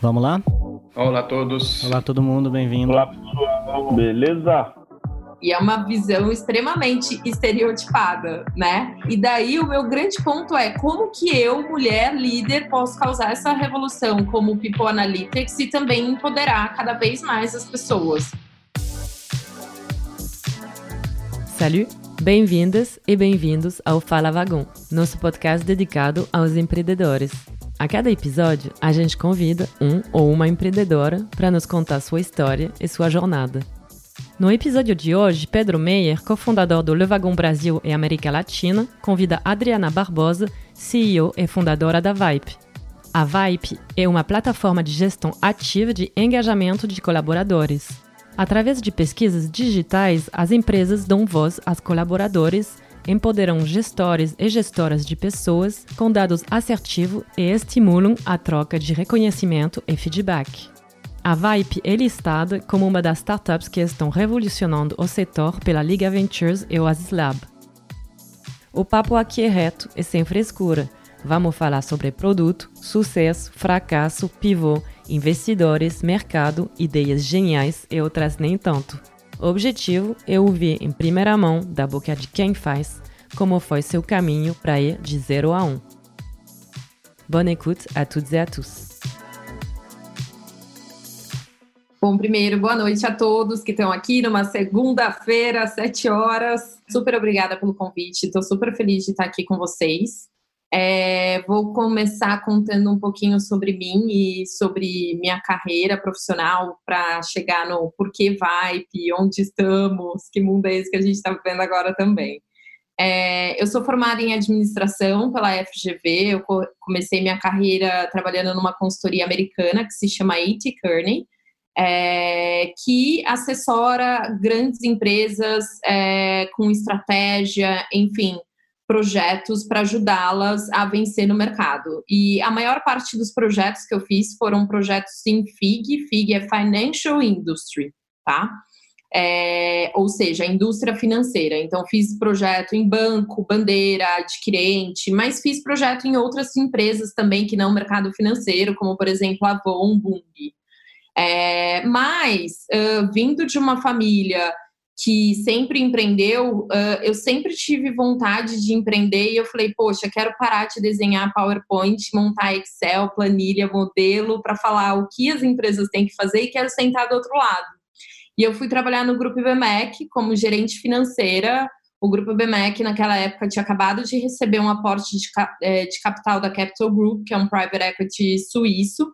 Vamos lá? Olá a todos. Olá todo mundo, bem-vindo. Olá, pessoal. Beleza? E é uma visão extremamente estereotipada, né? E daí o meu grande ponto é como que eu, mulher líder, posso causar essa revolução como People Analytics e também empoderar cada vez mais as pessoas. Salut, bem-vindas e bem-vindos ao Fala Vagão, nosso podcast dedicado aos empreendedores. A cada episódio, a gente convida um ou uma empreendedora para nos contar sua história e sua jornada. No episódio de hoje, Pedro Meyer, cofundador do Le Wagon Brasil e América Latina, convida Adriana Barbosa, CEO e fundadora da Vipe. A Vipe é uma plataforma de gestão ativa de engajamento de colaboradores. Através de pesquisas digitais, as empresas dão voz aos colaboradores empoderam gestores e gestoras de pessoas com dados assertivos e estimulam a troca de reconhecimento e feedback. A Vipe é listada como uma das startups que estão revolucionando o setor pela Liga Ventures e Oasis Lab. O papo aqui é reto e sem frescura. Vamos falar sobre produto, sucesso, fracasso, pivô, investidores, mercado, ideias geniais e outras nem tanto. Objetivo é ouvir em primeira mão, da boca de quem faz, como foi seu caminho para ir de 0 a 1. Um. Bonne écoute à toutes et à tous. Bom, primeiro, boa noite a todos que estão aqui numa segunda-feira, às 7 horas. Super obrigada pelo convite, estou super feliz de estar aqui com vocês. É, vou começar contando um pouquinho sobre mim e sobre minha carreira profissional para chegar no porquê Vibe, onde estamos, que mundo é esse que a gente está vivendo agora também. É, eu sou formada em administração pela FGV, eu comecei minha carreira trabalhando numa consultoria americana que se chama A.T. Kearney, é, que assessora grandes empresas é, com estratégia, enfim, projetos para ajudá-las a vencer no mercado. E a maior parte dos projetos que eu fiz foram projetos em FIG, FIG é Financial Industry, tá? É, ou seja, indústria financeira. Então, fiz projeto em banco, bandeira, adquirente, mas fiz projeto em outras empresas também que não mercado financeiro, como, por exemplo, a Avon, Bung. É, mas, uh, vindo de uma família que sempre empreendeu, uh, eu sempre tive vontade de empreender e eu falei, poxa, quero parar de desenhar PowerPoint, montar Excel, planilha, modelo, para falar o que as empresas têm que fazer e quero sentar do outro lado. E eu fui trabalhar no Grupo IBMEC como gerente financeira. O Grupo IBMEC, naquela época, tinha acabado de receber um aporte de, eh, de capital da Capital Group, que é um private equity suíço.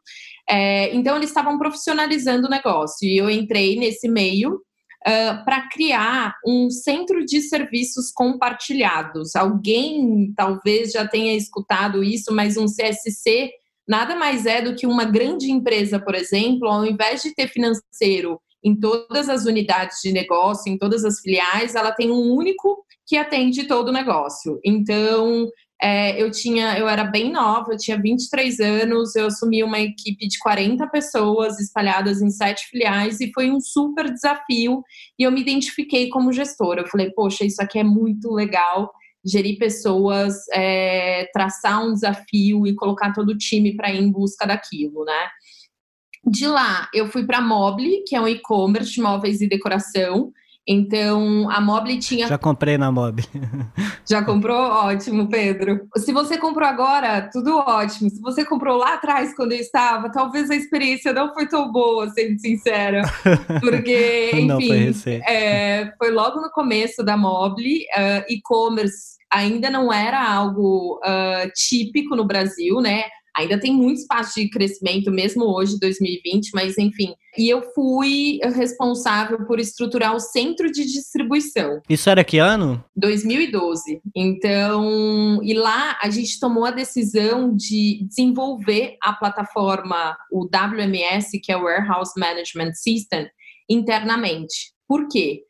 É, então, eles estavam profissionalizando o negócio. E eu entrei nesse meio para criar um centro de serviços compartilhados. Alguém talvez já tenha escutado isso, mas um CSC nada mais é do que uma grande empresa, por exemplo, ao invés de ter financeiro em todas as unidades de negócio, em todas as filiais, ela tem um único que atende todo o negócio. Então, é, eu tinha, eu era bem nova, eu tinha 23 anos, eu assumi uma equipe de 40 pessoas espalhadas em sete filiais e foi um super desafio e eu me identifiquei como gestora. Eu falei, poxa, isso aqui é muito legal, gerir pessoas, é, traçar um desafio e colocar todo o time para ir em busca daquilo, né? De lá, eu fui para a Mobile, que é um e-commerce de móveis e decoração. Então, a Mobile tinha. Já comprei na Mobile. Já comprou? Ótimo, Pedro. Se você comprou agora, tudo ótimo. Se você comprou lá atrás, quando eu estava, talvez a experiência não foi tão boa, sendo sincera. Porque, enfim, não, foi, é, foi, logo no começo da Mobile. Uh, e-commerce ainda não era algo uh, típico no Brasil, né? Ainda tem muito espaço de crescimento, mesmo hoje, 2020, mas enfim. E eu fui responsável por estruturar o centro de distribuição. Isso era que ano? 2012. Então, e lá a gente tomou a decisão de desenvolver a plataforma, o WMS, que é o Warehouse Management System, internamente. Por quê?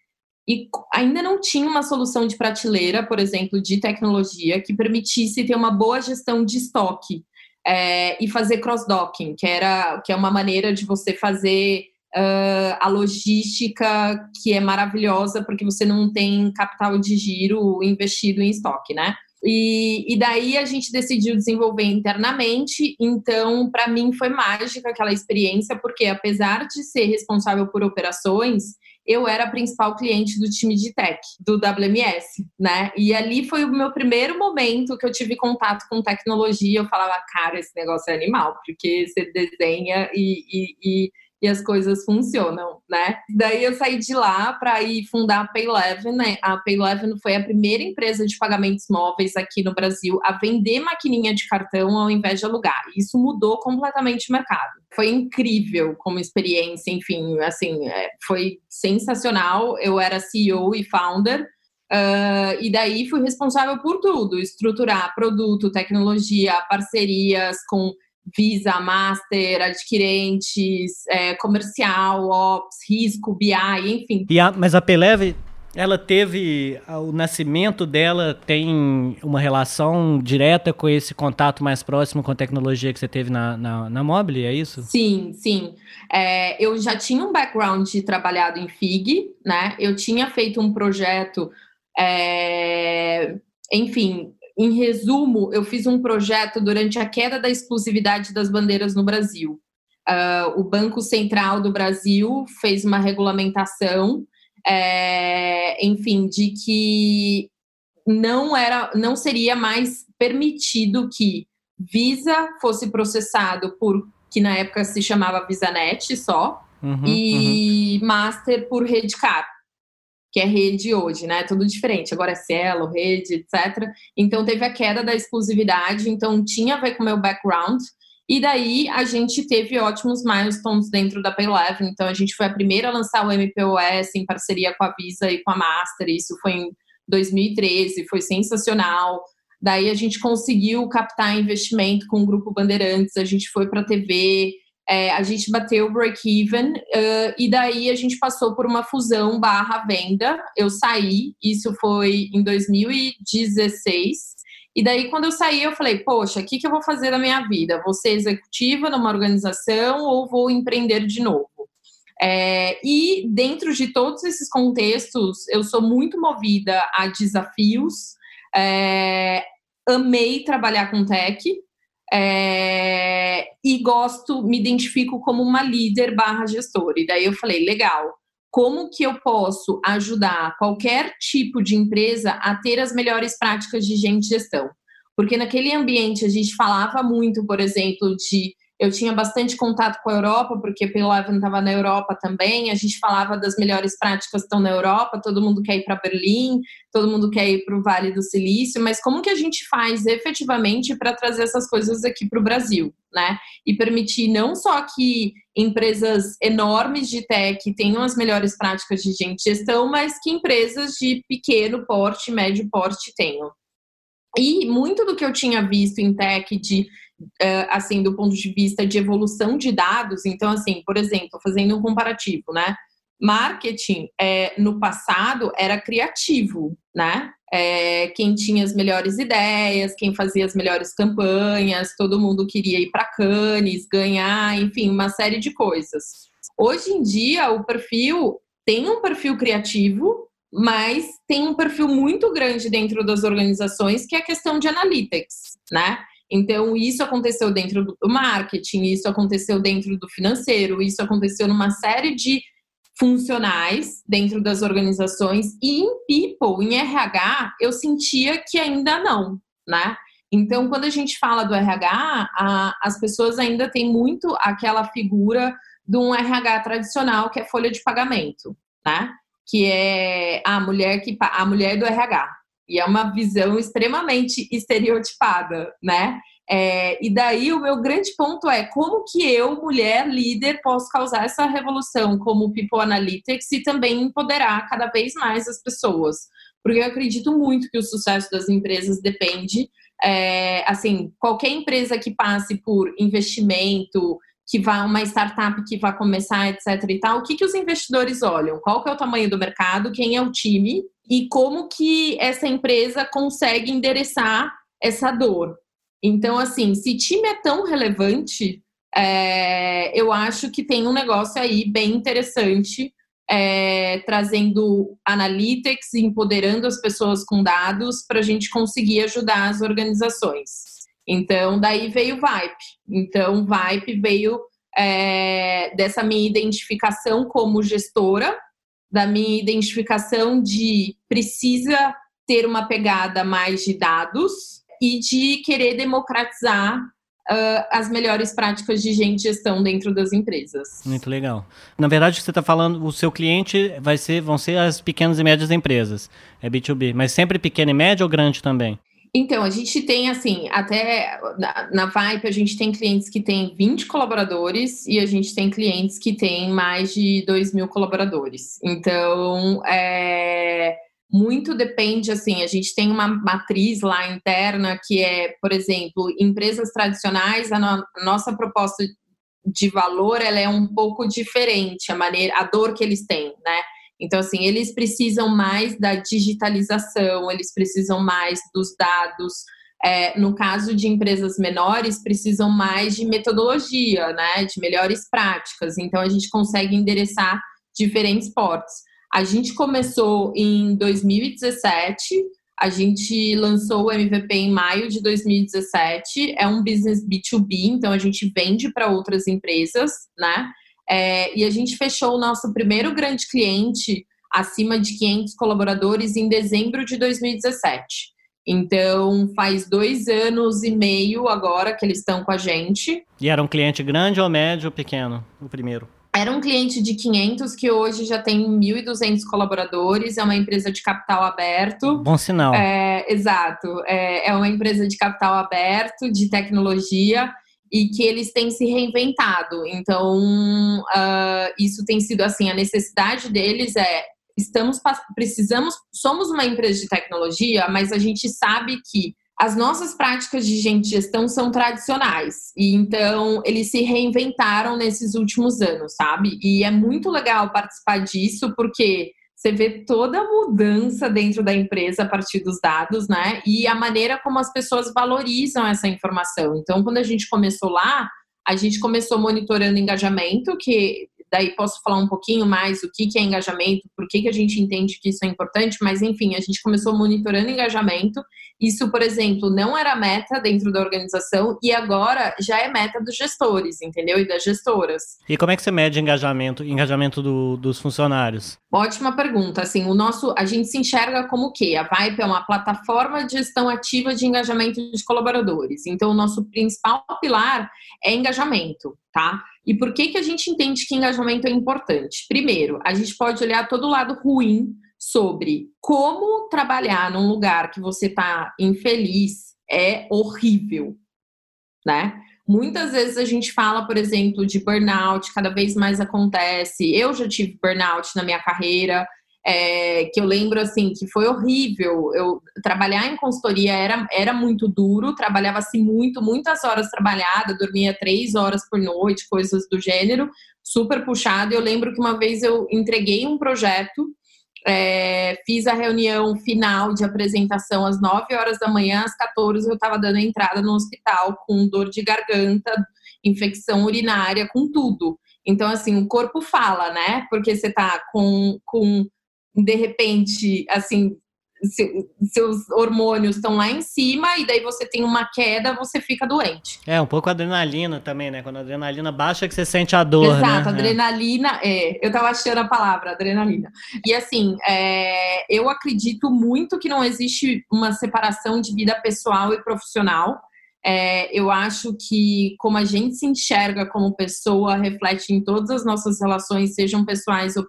E ainda não tinha uma solução de prateleira, por exemplo, de tecnologia que permitisse ter uma boa gestão de estoque é, e fazer cross-docking, que, era, que é uma maneira de você fazer uh, a logística que é maravilhosa, porque você não tem capital de giro investido em estoque, né? E, e daí a gente decidiu desenvolver internamente. Então, para mim, foi mágica aquela experiência, porque apesar de ser responsável por operações, eu era a principal cliente do time de tech, do WMS, né? E ali foi o meu primeiro momento que eu tive contato com tecnologia. Eu falava, cara, esse negócio é animal, porque você desenha e, e, e e as coisas funcionam, né? Daí eu saí de lá para ir fundar a Payleven, né? A Payleven foi a primeira empresa de pagamentos móveis aqui no Brasil a vender maquininha de cartão ao invés de alugar. Isso mudou completamente o mercado. Foi incrível como experiência, enfim, assim, é, foi sensacional. Eu era CEO e founder. Uh, e daí fui responsável por tudo: estruturar produto, tecnologia, parcerias com Visa, Master, adquirentes, é, comercial, Ops, risco, BI, enfim. E a, mas a Peleve, ela teve, o nascimento dela tem uma relação direta com esse contato mais próximo com a tecnologia que você teve na, na, na Mobile, é isso? Sim, sim. É, eu já tinha um background de trabalhado em FIG, né? Eu tinha feito um projeto, é, enfim, em resumo, eu fiz um projeto durante a queda da exclusividade das bandeiras no Brasil. Uh, o Banco Central do Brasil fez uma regulamentação, é, enfim, de que não era, não seria mais permitido que Visa fosse processado por que na época se chamava VisaNet só uhum, e uhum. Master por Redcar que é rede hoje, né? Tudo diferente. Agora é Cielo, rede, etc. Então teve a queda da exclusividade, então tinha a ver com o meu background. E daí a gente teve ótimos milestones dentro da Paylevel. Então a gente foi a primeira a lançar o MPOS em parceria com a Visa e com a Master. Isso foi em 2013, foi sensacional. Daí a gente conseguiu captar investimento com o Grupo Bandeirantes, a gente foi para a TV, é, a gente bateu o break-even uh, e daí a gente passou por uma fusão barra venda. Eu saí, isso foi em 2016. E daí, quando eu saí, eu falei, poxa, o que, que eu vou fazer da minha vida? Vou ser executiva numa organização ou vou empreender de novo? É, e dentro de todos esses contextos, eu sou muito movida a desafios. É, amei trabalhar com tech, é, e gosto, me identifico como uma líder barra gestora. E daí eu falei, legal, como que eu posso ajudar qualquer tipo de empresa a ter as melhores práticas de gente gestão? Porque naquele ambiente a gente falava muito, por exemplo, de eu tinha bastante contato com a Europa, porque pelo Evan estava na Europa também. A gente falava das melhores práticas que estão na Europa, todo mundo quer ir para Berlim, todo mundo quer ir para o Vale do Silício, mas como que a gente faz efetivamente para trazer essas coisas aqui para o Brasil, né? E permitir não só que empresas enormes de tech tenham as melhores práticas de gestão, mas que empresas de pequeno porte, médio porte tenham. E muito do que eu tinha visto em tech de uh, assim, do ponto de vista de evolução de dados. Então, assim, por exemplo, fazendo um comparativo, né? Marketing é, no passado era criativo, né? É, quem tinha as melhores ideias, quem fazia as melhores campanhas, todo mundo queria ir para Cannes, ganhar, enfim, uma série de coisas. Hoje em dia, o perfil tem um perfil criativo, mas tem um perfil muito grande dentro das organizações que é a questão de analytics, né? Então, isso aconteceu dentro do marketing, isso aconteceu dentro do financeiro, isso aconteceu numa série de funcionais dentro das organizações e em people, em RH, eu sentia que ainda não, né? Então, quando a gente fala do RH, a, as pessoas ainda têm muito aquela figura de um RH tradicional que é folha de pagamento, né? Que é a mulher que a mulher do RH. E é uma visão extremamente estereotipada, né? É, e daí o meu grande ponto é como que eu, mulher líder, posso causar essa revolução como People Analytics e também empoderar cada vez mais as pessoas. Porque eu acredito muito que o sucesso das empresas depende, é, assim, qualquer empresa que passe por investimento, que vá uma startup que vai começar, etc e tal, o que, que os investidores olham? Qual que é o tamanho do mercado? Quem é o time? e como que essa empresa consegue endereçar essa dor. Então, assim, se time é tão relevante, é, eu acho que tem um negócio aí bem interessante é, trazendo analytics, empoderando as pessoas com dados para a gente conseguir ajudar as organizações. Então, daí veio o Vipe. Então, o Vipe veio é, dessa minha identificação como gestora, da minha identificação de precisa ter uma pegada mais de dados e de querer democratizar uh, as melhores práticas de gestão dentro das empresas. Muito legal. Na verdade, você está falando, o seu cliente vai ser, vão ser as pequenas e médias empresas. É B2B, mas sempre pequena e média ou grande também? Então, a gente tem, assim, até na, na Vipe, a gente tem clientes que têm 20 colaboradores e a gente tem clientes que têm mais de 2 mil colaboradores. Então, é, muito depende, assim, a gente tem uma matriz lá interna que é, por exemplo, empresas tradicionais, a, no, a nossa proposta de valor ela é um pouco diferente, a maneira, a dor que eles têm, né? Então, assim, eles precisam mais da digitalização, eles precisam mais dos dados. É, no caso de empresas menores, precisam mais de metodologia, né? De melhores práticas. Então, a gente consegue endereçar diferentes portos. A gente começou em 2017, a gente lançou o MVP em maio de 2017. É um business B2B, então a gente vende para outras empresas, né? É, e a gente fechou o nosso primeiro grande cliente acima de 500 colaboradores em dezembro de 2017. Então, faz dois anos e meio agora que eles estão com a gente. E era um cliente grande ou médio ou pequeno, o primeiro? Era um cliente de 500 que hoje já tem 1.200 colaboradores, é uma empresa de capital aberto. Bom sinal. É, exato. É, é uma empresa de capital aberto, de tecnologia, e que eles têm se reinventado. Então, uh, isso tem sido assim: a necessidade deles é. Estamos precisamos, somos uma empresa de tecnologia, mas a gente sabe que as nossas práticas de gestão são tradicionais. E então eles se reinventaram nesses últimos anos, sabe? E é muito legal participar disso, porque você vê toda a mudança dentro da empresa a partir dos dados, né? E a maneira como as pessoas valorizam essa informação. Então, quando a gente começou lá, a gente começou monitorando engajamento, que daí posso falar um pouquinho mais o que, que é engajamento, por que, que a gente entende que isso é importante, mas enfim, a gente começou monitorando engajamento. Isso, por exemplo, não era meta dentro da organização e agora já é meta dos gestores, entendeu? E das gestoras. E como é que você mede engajamento, engajamento do, dos funcionários? Ótima pergunta. Assim, o nosso, a gente se enxerga como o quê? A Vipe é uma plataforma de gestão ativa de engajamento de colaboradores. Então, o nosso principal pilar é engajamento, tá? E por que, que a gente entende que engajamento é importante? Primeiro, a gente pode olhar todo o lado ruim sobre como trabalhar num lugar que você está infeliz é horrível, né? Muitas vezes a gente fala, por exemplo, de burnout, cada vez mais acontece. Eu já tive burnout na minha carreira, é, que eu lembro assim que foi horrível. Eu trabalhar em consultoria era, era muito duro, trabalhava-se muito, muitas horas trabalhada, dormia três horas por noite, coisas do gênero, super puxado. Eu lembro que uma vez eu entreguei um projeto, é, fiz a reunião final de apresentação às 9 horas da manhã, às 14 eu estava dando entrada no hospital com dor de garganta, infecção urinária, com tudo. Então, assim, o corpo fala, né? Porque você tá com, com de repente, assim, seus hormônios estão lá em cima e daí você tem uma queda, você fica doente. É, um pouco adrenalina também, né? Quando a adrenalina baixa que você sente a dor, Exato, né? adrenalina, é. Eu tava achando a palavra, adrenalina. E assim, é, eu acredito muito que não existe uma separação de vida pessoal e profissional. É, eu acho que como a gente se enxerga como pessoa reflete em todas as nossas relações, sejam pessoais ou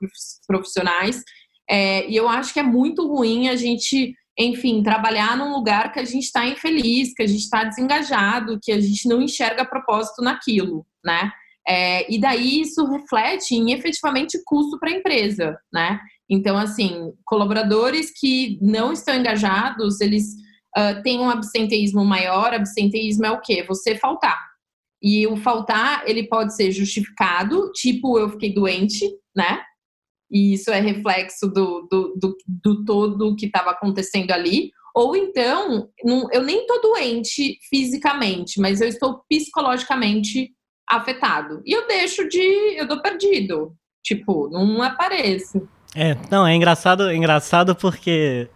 profissionais. É, e eu acho que é muito ruim a gente, enfim, trabalhar num lugar que a gente está infeliz, que a gente está desengajado, que a gente não enxerga propósito naquilo, né? É, e daí isso reflete em efetivamente custo para a empresa, né? Então, assim, colaboradores que não estão engajados, eles uh, têm um absenteísmo maior. Absenteísmo é o quê? Você faltar. E o faltar, ele pode ser justificado, tipo, eu fiquei doente, né? E isso é reflexo do, do, do, do todo que estava acontecendo ali. Ou então, não, eu nem estou doente fisicamente, mas eu estou psicologicamente afetado. E eu deixo de. Eu tô perdido. Tipo, não apareço. É, não, é engraçado, é engraçado porque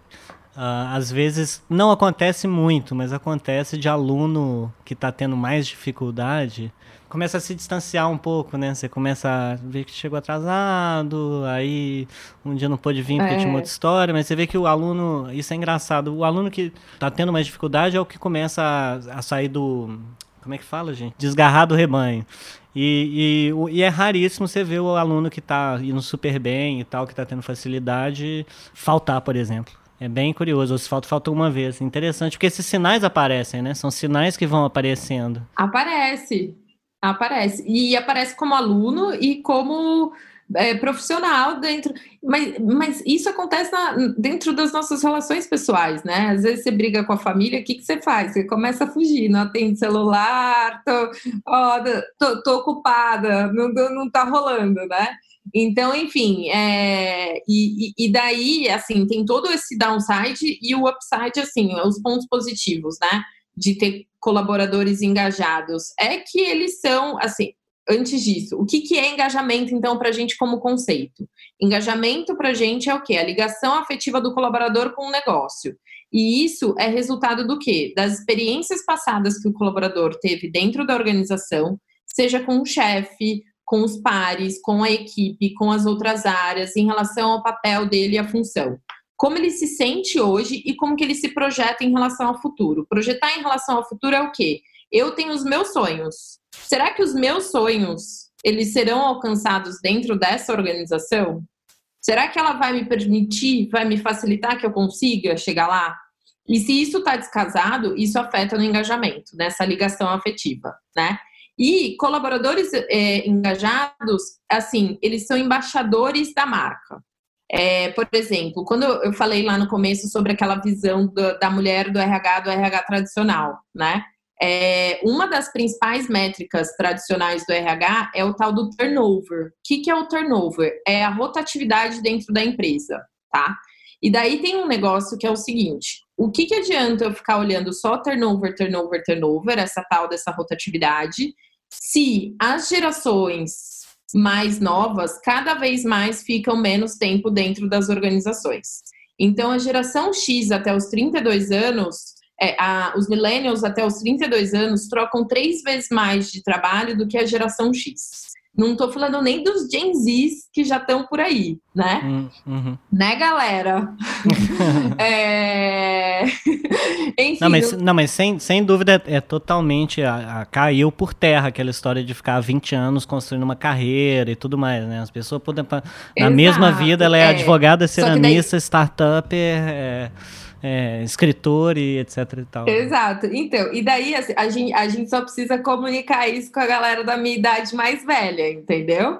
uh, às vezes não acontece muito, mas acontece de aluno que está tendo mais dificuldade começa a se distanciar um pouco, né? Você começa a ver que chegou atrasado, aí um dia não pôde vir porque é. tinha uma outra história, mas você vê que o aluno, isso é engraçado, o aluno que está tendo mais dificuldade é o que começa a, a sair do como é que fala, gente? Desgarrar do rebanho. E, e, e, é raríssimo você ver o aluno que está indo super bem e tal, que está tendo facilidade, faltar, por exemplo. É bem curioso, se falta, falta uma vez. Interessante, porque esses sinais aparecem, né? São sinais que vão aparecendo. Aparece, aparece. E aparece como aluno e como é, profissional dentro. Mas, mas isso acontece na, dentro das nossas relações pessoais, né? Às vezes você briga com a família, o que, que você faz? Você começa a fugir, não atende celular, tô, ó, tô, tô ocupada, não, não tá rolando, né? Então, enfim, é, e, e daí, assim, tem todo esse downside e o upside, assim, os pontos positivos, né? De ter colaboradores engajados. É que eles são, assim, antes disso, o que, que é engajamento, então, para a gente como conceito? Engajamento para a gente é o quê? A ligação afetiva do colaborador com o negócio. E isso é resultado do quê? Das experiências passadas que o colaborador teve dentro da organização, seja com o chefe, com os pares, com a equipe, com as outras áreas, em relação ao papel dele e a função. Como ele se sente hoje e como que ele se projeta em relação ao futuro. Projetar em relação ao futuro é o quê? Eu tenho os meus sonhos, será que os meus sonhos eles serão alcançados dentro dessa organização? Será que ela vai me permitir, vai me facilitar que eu consiga chegar lá? E se isso está descasado, isso afeta no engajamento, nessa ligação afetiva, né? E colaboradores é, engajados, assim, eles são embaixadores da marca. É, por exemplo, quando eu falei lá no começo sobre aquela visão do, da mulher do RH, do RH tradicional, né? É, uma das principais métricas tradicionais do RH é o tal do turnover. O que, que é o turnover? É a rotatividade dentro da empresa, tá? E daí tem um negócio que é o seguinte: o que, que adianta eu ficar olhando só turnover, turnover, turnover, essa tal dessa rotatividade, se as gerações mais novas cada vez mais ficam menos tempo dentro das organizações? Então, a geração X até os 32 anos é, a, os millennials até os 32 anos trocam três vezes mais de trabalho do que a geração X. Não estou falando nem dos Gen Zs que já estão por aí, né? Hum, uhum. Né, galera? é... Enfim, não, mas, não, mas sem, sem dúvida é totalmente. A, a, caiu por terra aquela história de ficar 20 anos construindo uma carreira e tudo mais, né? As pessoas podem. Na Exato, mesma vida, ela é, é advogada, ceramista, daí... startup. É, é, escritor e etc e tal. Exato. Então, e daí assim, a, gente, a gente só precisa comunicar isso com a galera da minha idade mais velha, entendeu?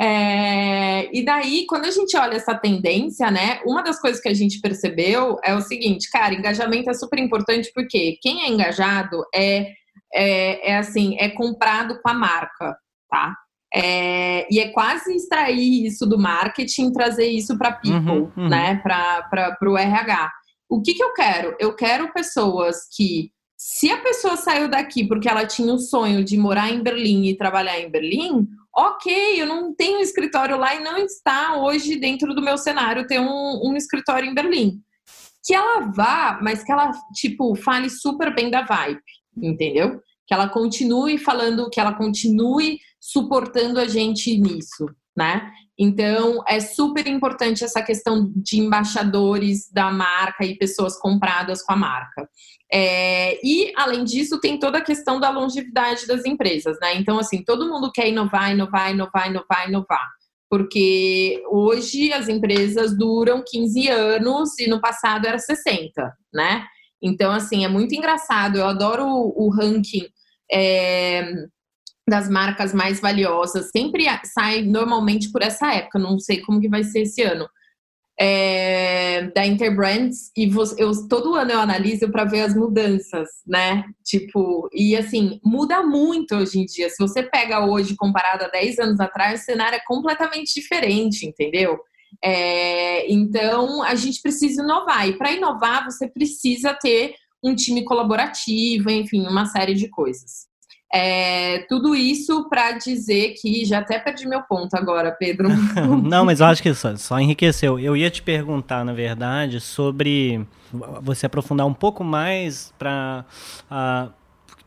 É, e daí, quando a gente olha essa tendência, né, uma das coisas que a gente percebeu é o seguinte, cara, engajamento é super importante porque quem é engajado é, é, é assim, é comprado com a marca, tá? É, e é quase extrair isso do marketing, trazer isso para people, uhum, uhum. né, para o RH. O que, que eu quero? Eu quero pessoas que, se a pessoa saiu daqui porque ela tinha o sonho de morar em Berlim e trabalhar em Berlim, ok, eu não tenho escritório lá e não está hoje dentro do meu cenário ter um, um escritório em Berlim. Que ela vá, mas que ela, tipo, fale super bem da vibe, entendeu? Que ela continue falando, que ela continue suportando a gente nisso, né? Então, é super importante essa questão de embaixadores da marca e pessoas compradas com a marca. É, e, além disso, tem toda a questão da longevidade das empresas, né? Então, assim, todo mundo quer inovar, inovar, inovar, inovar, inovar. Porque hoje as empresas duram 15 anos e no passado era 60, né? Então, assim, é muito engraçado. Eu adoro o, o ranking é, das marcas mais valiosas sempre sai normalmente por essa época, não sei como que vai ser esse ano. É, da Interbrands e você, eu, todo ano eu analiso para ver as mudanças, né? Tipo, e assim, muda muito hoje em dia. Se você pega hoje comparado a 10 anos atrás, o cenário é completamente diferente, entendeu? É, então a gente precisa inovar, e para inovar você precisa ter um time colaborativo, enfim, uma série de coisas. É, tudo isso para dizer que já até perdi meu ponto agora, Pedro. Não, mas eu acho que só, só enriqueceu. Eu ia te perguntar, na verdade, sobre você aprofundar um pouco mais para uh,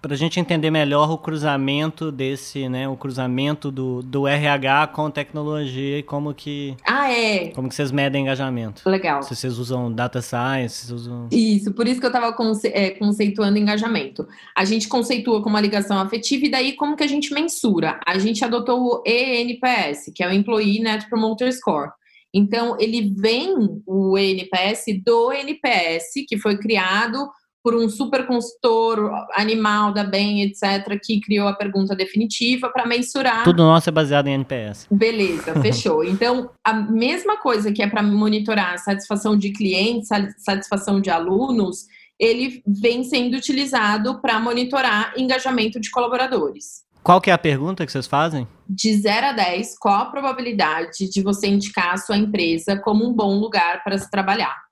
para a gente entender melhor o cruzamento desse, né, o cruzamento do, do RH com tecnologia e como que ah é como que vocês medem engajamento. Legal. Se vocês usam data science, se usam isso, por isso que eu estava conce é, conceituando engajamento. A gente conceitua como uma ligação afetiva e daí como que a gente mensura? A gente adotou o ENPS, que é o Employee Net Promoter Score. Então, ele vem, o ENPS, do NPS, que foi criado por um super consultor animal da bem, etc., que criou a pergunta definitiva para mensurar. Tudo nosso é baseado em NPS. Beleza, fechou. Então, a mesma coisa que é para monitorar a satisfação de clientes, satisfação de alunos, ele vem sendo utilizado para monitorar engajamento de colaboradores. Qual que é a pergunta que vocês fazem? De 0 a 10, qual a probabilidade de você indicar a sua empresa como um bom lugar para se trabalhar?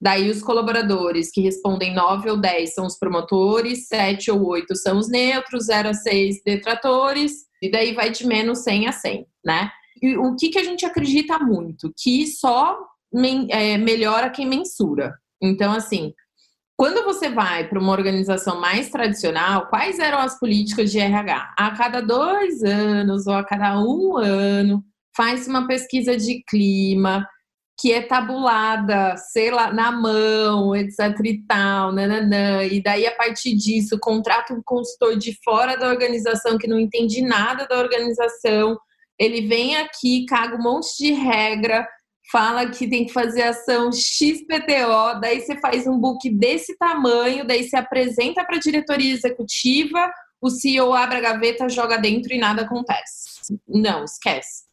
Daí os colaboradores que respondem 9 ou 10 são os promotores, 7 ou 8 são os neutros, 0 a 6 detratores, e daí vai de menos 100 a 100, né? E o que, que a gente acredita muito? Que só é, melhora quem mensura. Então, assim, quando você vai para uma organização mais tradicional, quais eram as políticas de RH? A cada dois anos ou a cada um ano, faz uma pesquisa de clima, que é tabulada, sei lá, na mão, etc e tal, nananã. E daí, a partir disso, contrata um consultor de fora da organização que não entende nada da organização. Ele vem aqui, caga um monte de regra, fala que tem que fazer ação XPTO, daí você faz um book desse tamanho, daí você apresenta para a diretoria executiva, o CEO abre a gaveta, joga dentro e nada acontece. Não, esquece.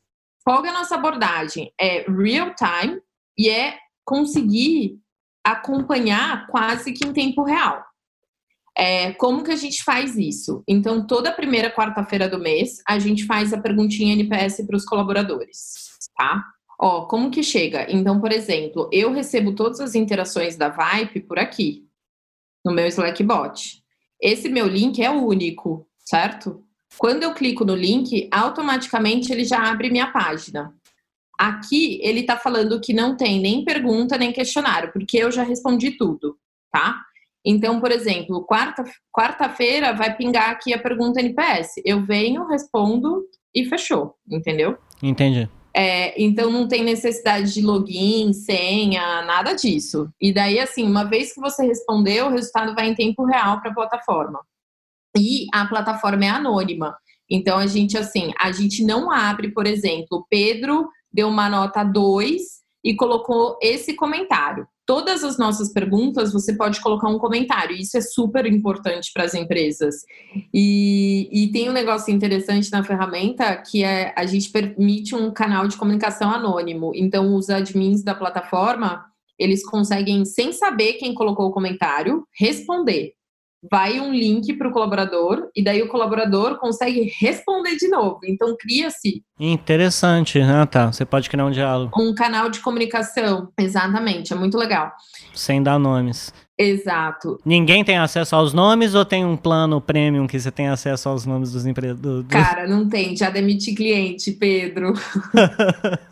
Qual é a nossa abordagem? É real time e é conseguir acompanhar quase que em tempo real. É, como que a gente faz isso? Então, toda primeira quarta-feira do mês, a gente faz a perguntinha NPS para os colaboradores, tá? Ó, como que chega? Então, por exemplo, eu recebo todas as interações da Vibe por aqui, no meu Slackbot. Esse meu link é único, certo? Quando eu clico no link, automaticamente ele já abre minha página. Aqui ele está falando que não tem nem pergunta nem questionário, porque eu já respondi tudo, tá? Então, por exemplo, quarta-feira quarta vai pingar aqui a pergunta NPS. Eu venho, respondo e fechou, entendeu? Entendi. É, então não tem necessidade de login, senha, nada disso. E daí, assim, uma vez que você respondeu, o resultado vai em tempo real para a plataforma. E a plataforma é anônima. Então, a gente, assim, a gente não abre, por exemplo, Pedro deu uma nota 2 e colocou esse comentário. Todas as nossas perguntas você pode colocar um comentário, isso é super importante para as empresas. E, e, tem um negócio interessante na ferramenta que é a gente permite um canal de comunicação anônimo. Então, os admins da plataforma eles conseguem, sem saber quem colocou o comentário, responder vai um link para o colaborador e daí o colaborador consegue responder de novo. Então cria-se. Interessante, ah tá. Você pode criar um diálogo. Um canal de comunicação, exatamente, é muito legal. Sem dar nomes. Exato. Ninguém tem acesso aos nomes ou tem um plano premium que você tem acesso aos nomes dos empreendedores? Cara, não tem. Já demiti cliente, Pedro.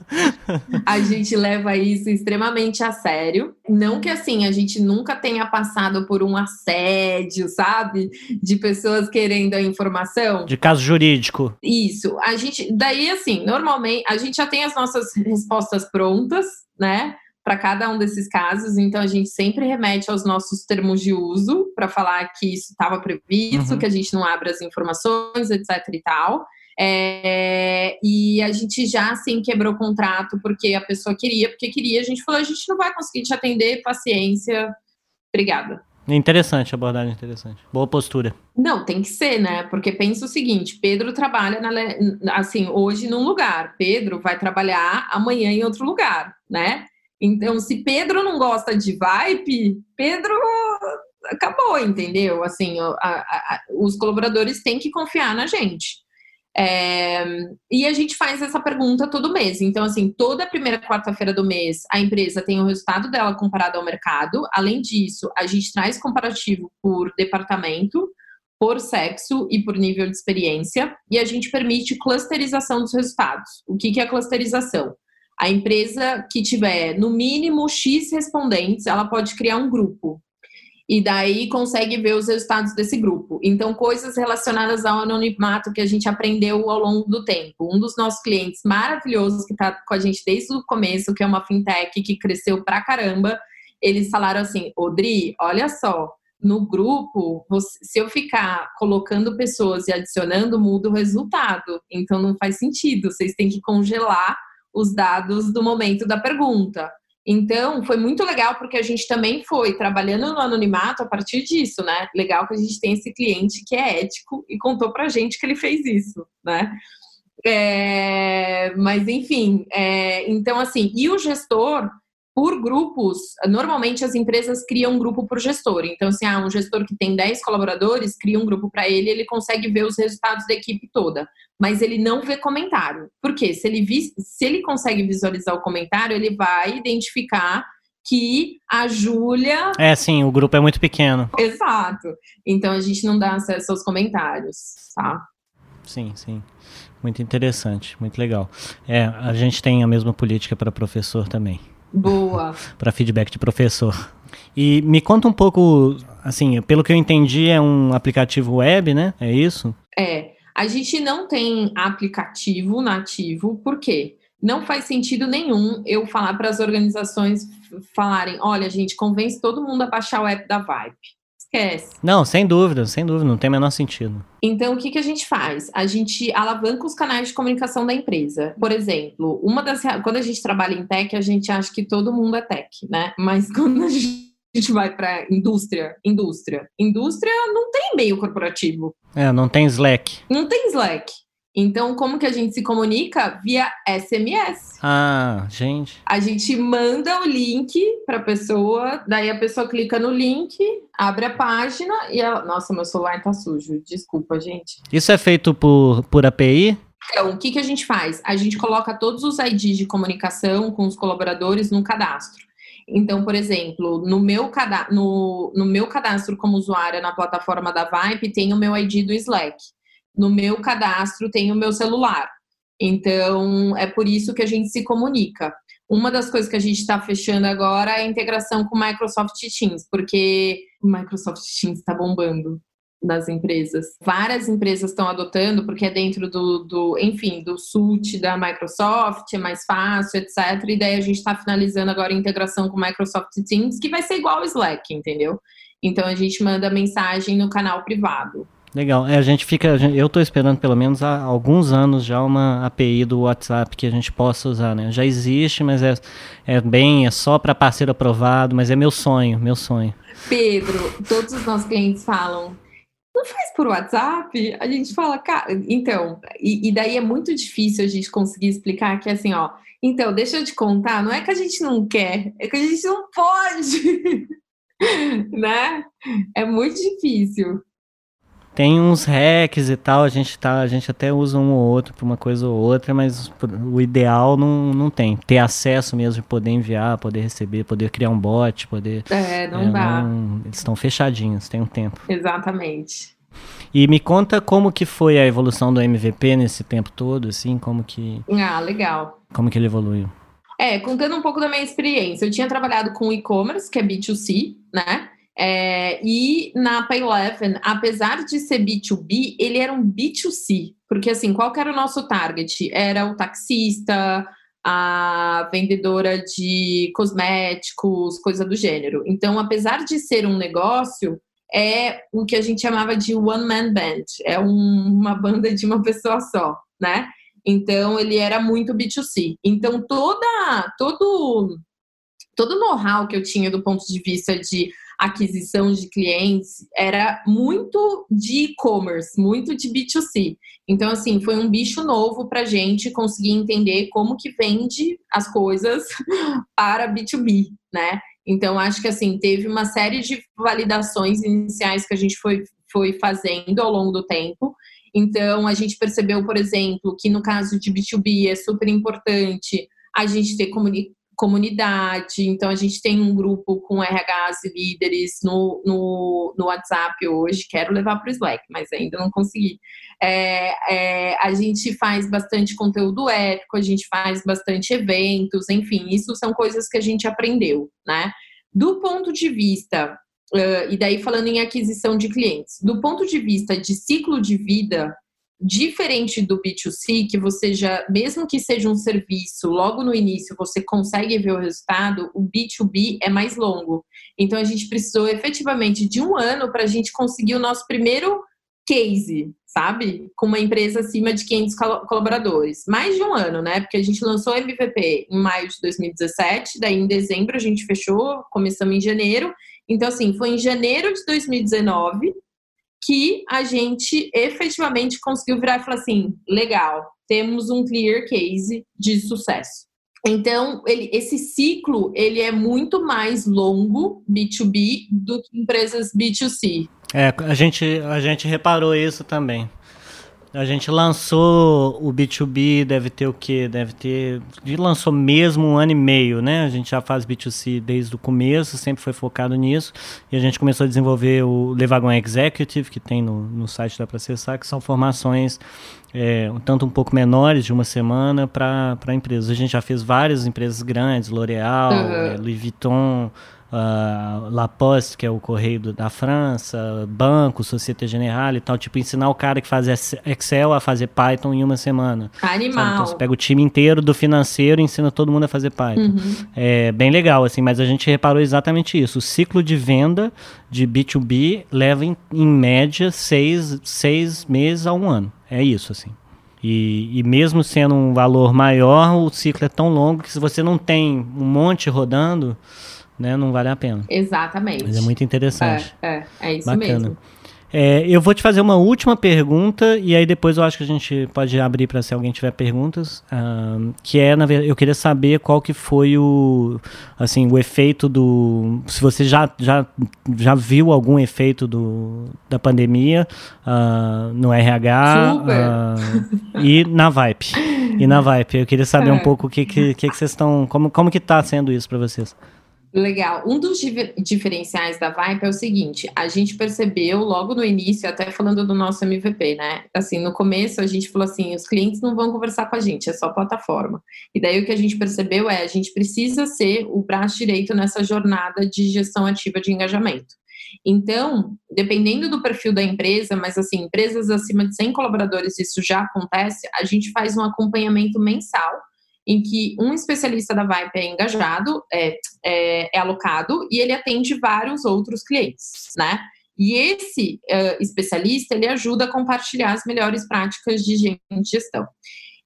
a gente leva isso extremamente a sério. Não que assim, a gente nunca tenha passado por um assédio, sabe? De pessoas querendo a informação. De caso jurídico. Isso. A gente, daí assim, normalmente, a gente já tem as nossas respostas prontas, né? Para cada um desses casos, então a gente sempre remete aos nossos termos de uso para falar que isso estava previsto, uhum. que a gente não abre as informações, etc e tal. É, e a gente já assim quebrou o contrato porque a pessoa queria, porque queria, a gente falou, a gente não vai conseguir te atender, paciência, obrigada. Interessante, abordagem interessante. Boa postura. Não, tem que ser, né? Porque pensa o seguinte: Pedro trabalha na, assim hoje num lugar, Pedro vai trabalhar amanhã em outro lugar, né? Então, se Pedro não gosta de vibe, Pedro acabou, entendeu? Assim, a, a, os colaboradores têm que confiar na gente. É, e a gente faz essa pergunta todo mês. Então, assim, toda primeira quarta-feira do mês, a empresa tem o resultado dela comparado ao mercado. Além disso, a gente traz comparativo por departamento. por sexo e por nível de experiência, e a gente permite clusterização dos resultados. O que, que é clusterização? A empresa que tiver no mínimo X respondentes, ela pode criar um grupo. E daí consegue ver os resultados desse grupo. Então, coisas relacionadas ao anonimato que a gente aprendeu ao longo do tempo. Um dos nossos clientes maravilhosos, que está com a gente desde o começo, que é uma fintech que cresceu pra caramba, eles falaram assim: Odri, olha só, no grupo, se eu ficar colocando pessoas e adicionando, muda o resultado. Então não faz sentido. Vocês têm que congelar os dados do momento da pergunta. Então, foi muito legal porque a gente também foi trabalhando no anonimato a partir disso, né? Legal que a gente tem esse cliente que é ético e contou pra gente que ele fez isso, né? É, mas enfim, é, então assim, e o gestor por grupos, normalmente as empresas criam um grupo por gestor. Então, assim, ah, um gestor que tem 10 colaboradores, cria um grupo para ele, ele consegue ver os resultados da equipe toda. Mas ele não vê comentário. Por quê? Se ele, vi, se ele consegue visualizar o comentário, ele vai identificar que a Júlia. É, sim, o grupo é muito pequeno. Exato. Então a gente não dá acesso aos comentários, tá? Sim, sim. Muito interessante, muito legal. É, a gente tem a mesma política para professor também. Boa. para feedback de professor. E me conta um pouco, assim, pelo que eu entendi, é um aplicativo web, né? É isso? É. A gente não tem aplicativo nativo, por quê? Não faz sentido nenhum eu falar para as organizações falarem: olha, gente, convence todo mundo a baixar o app da Vibe esquece. Não, sem dúvida, sem dúvida, não tem o menor sentido. Então, o que, que a gente faz? A gente alavanca os canais de comunicação da empresa. Por exemplo, uma das quando a gente trabalha em tech, a gente acha que todo mundo é tech, né? Mas quando a gente vai para indústria, indústria, indústria não tem e-mail corporativo. É, não tem Slack. Não tem Slack. Então, como que a gente se comunica? Via SMS. Ah, gente. A gente manda o link para a pessoa, daí a pessoa clica no link, abre a página e ela. Nossa, meu celular tá sujo. Desculpa, gente. Isso é feito por, por API? Então, o que, que a gente faz? A gente coloca todos os IDs de comunicação com os colaboradores no cadastro. Então, por exemplo, no meu, no, no meu cadastro como usuária na plataforma da Vibe, tem o meu ID do Slack no meu cadastro tem o meu celular. Então, é por isso que a gente se comunica. Uma das coisas que a gente está fechando agora é a integração com o Microsoft Teams, porque o Microsoft Teams está bombando nas empresas. Várias empresas estão adotando, porque é dentro do, do, enfim, do suite da Microsoft, é mais fácil, etc. E daí a gente está finalizando agora a integração com o Microsoft Teams, que vai ser igual ao Slack, entendeu? Então a gente manda mensagem no canal privado. Legal. É, a gente fica. Eu estou esperando pelo menos há alguns anos já uma API do WhatsApp que a gente possa usar, né? Já existe, mas é, é bem, é só para parceiro aprovado, mas é meu sonho, meu sonho. Pedro, todos os nossos clientes falam. Não faz por WhatsApp? A gente fala, cara, então, e, e daí é muito difícil a gente conseguir explicar que assim, ó, então, deixa eu te contar, não é que a gente não quer, é que a gente não pode, né? É muito difícil. Tem uns hacks e tal, a gente, tá, a gente até usa um ou outro para uma coisa ou outra, mas o ideal não, não tem. Ter acesso mesmo, poder enviar, poder receber, poder criar um bot, poder. É, não é, dá. Não, eles estão fechadinhos, tem um tempo. Exatamente. E me conta como que foi a evolução do MVP nesse tempo todo, assim, como que. Ah, legal. Como que ele evoluiu? É, contando um pouco da minha experiência, eu tinha trabalhado com e-commerce, que é B2C, né? É, e na Payleven, apesar de ser B2B, ele era um B2C. Porque, assim, qual era o nosso target? Era o taxista, a vendedora de cosméticos, coisa do gênero. Então, apesar de ser um negócio, é o que a gente chamava de one man band. É um, uma banda de uma pessoa só, né? Então, ele era muito B2C. Então, toda, todo, todo know-how que eu tinha do ponto de vista de aquisição de clientes era muito de e-commerce, muito de B2C. Então, assim, foi um bicho novo para a gente conseguir entender como que vende as coisas para B2B, né? Então, acho que, assim, teve uma série de validações iniciais que a gente foi, foi fazendo ao longo do tempo. Então, a gente percebeu, por exemplo, que no caso de B2B é super importante a gente ter comunidade. Então, a gente tem um grupo com RHs e líderes no, no, no WhatsApp hoje. Quero levar para o Slack, mas ainda não consegui. É, é, a gente faz bastante conteúdo ético, a gente faz bastante eventos, enfim, isso são coisas que a gente aprendeu, né? Do ponto de vista, uh, e daí falando em aquisição de clientes, do ponto de vista de ciclo de vida, diferente do B2C, que você já, mesmo que seja um serviço, logo no início você consegue ver o resultado, o B2B é mais longo. Então a gente precisou efetivamente de um ano para a gente conseguir o nosso primeiro case, sabe? Com uma empresa acima de 500 colaboradores. Mais de um ano, né? Porque a gente lançou o MVP em maio de 2017, daí em dezembro a gente fechou, começamos em janeiro. Então, assim, foi em janeiro de 2019 que a gente efetivamente conseguiu virar e falar assim: legal, temos um clear case de sucesso. Então, ele, esse ciclo ele é muito mais longo B2B do que empresas B2C. É, a gente, a gente reparou isso também. A gente lançou o B2B, deve ter o quê? Deve ter. A lançou mesmo um ano e meio, né? A gente já faz B2C desde o começo, sempre foi focado nisso. E a gente começou a desenvolver o Levagon Executive, que tem no, no site, dá para acessar, que são formações é, um tanto um pouco menores, de uma semana, para empresas. A gente já fez várias empresas grandes, L'Oréal, uhum. Louis Vuitton uh, La Poste, que é o correio do, da França, banco, Societe Generale e tal, tipo, ensinar o cara que faz Excel a fazer Python em uma semana. Animal. Então você pega o time inteiro do financeiro e ensina todo mundo a fazer Python. Uhum. É bem legal, assim, mas a gente reparou exatamente isso. O ciclo de venda de B2B leva, em, em média, seis, seis meses a um ano. É isso, assim. E, e, mesmo sendo um valor maior, o ciclo é tão longo que se você não tem um monte rodando, né, não vale a pena. Exatamente. Mas é muito interessante. É, é, é isso Bacana. mesmo. É, eu vou te fazer uma última pergunta e aí depois eu acho que a gente pode abrir para se alguém tiver perguntas, uh, que é na verdade, eu queria saber qual que foi o assim o efeito do se você já, já, já viu algum efeito do, da pandemia uh, no RH uh, e na Vibe e na Vibe eu queria saber é. um pouco o que que, que, que vocês estão como como que está sendo isso para vocês Legal. Um dos diferenciais da Vipe é o seguinte: a gente percebeu logo no início, até falando do nosso MVP, né? Assim, no começo a gente falou assim: os clientes não vão conversar com a gente, é só plataforma. E daí o que a gente percebeu é: a gente precisa ser o braço direito nessa jornada de gestão ativa de engajamento. Então, dependendo do perfil da empresa, mas assim, empresas acima de 100 colaboradores, isso já acontece, a gente faz um acompanhamento mensal em que um especialista da Vipe é engajado, é, é, é alocado e ele atende vários outros clientes, né? E esse uh, especialista ele ajuda a compartilhar as melhores práticas de gestão.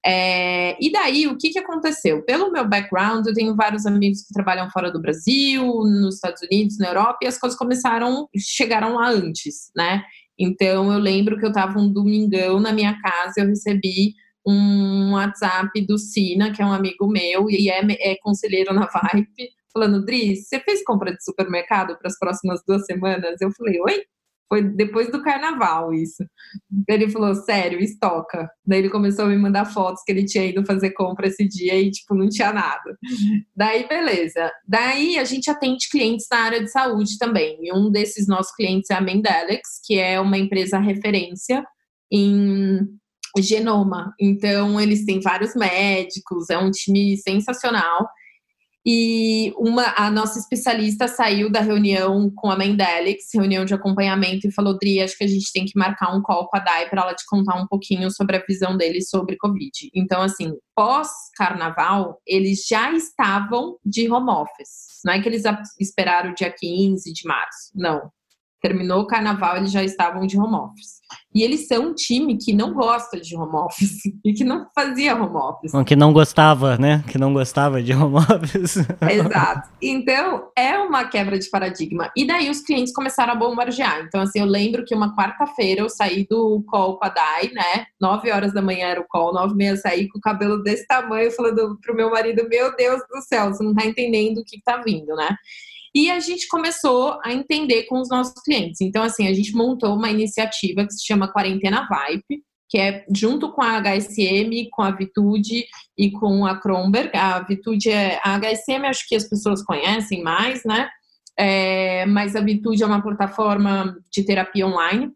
É, e daí, o que, que aconteceu? Pelo meu background, eu tenho vários amigos que trabalham fora do Brasil, nos Estados Unidos, na Europa, e as coisas começaram, chegaram lá antes, né? Então, eu lembro que eu estava um domingão na minha casa, eu recebi um WhatsApp do Sina, que é um amigo meu e é, é conselheiro na Vibe, falando: Dri, você fez compra de supermercado para as próximas duas semanas? Eu falei: Oi? Foi depois do carnaval isso. Ele falou, sério, estoca. Daí ele começou a me mandar fotos que ele tinha ido fazer compra esse dia e, tipo, não tinha nada. Daí, beleza. Daí a gente atende clientes na área de saúde também. E um desses nossos clientes é a Mendelex, que é uma empresa referência em genoma. Então, eles têm vários médicos, é um time sensacional. E uma, a nossa especialista saiu da reunião com a Mendelix, reunião de acompanhamento, e falou: Dri, acho que a gente tem que marcar um call com a Dai para ela te contar um pouquinho sobre a visão deles sobre Covid. Então, assim, pós-carnaval, eles já estavam de home office. Não é que eles esperaram o dia 15 de março. Não. Terminou o carnaval, eles já estavam de home office. E eles são um time que não gosta de home office e que não fazia home office. Que não gostava, né? Que não gostava de home office. Exato. Então, é uma quebra de paradigma. E daí os clientes começaram a bombardear. Então, assim, eu lembro que uma quarta-feira eu saí do call com a Dai, né? Nove horas da manhã era o call, nove e meia saí com o cabelo desse tamanho, falando pro meu marido, meu Deus do céu, você não tá entendendo o que, que tá vindo, né? E a gente começou a entender com os nossos clientes. Então, assim, a gente montou uma iniciativa que se chama Quarentena Vibe, que é junto com a HSM, com a Vitude e com a Kronberg. A Vitude é a HSM, acho que as pessoas conhecem mais, né? É, mas a Vitude é uma plataforma de terapia online,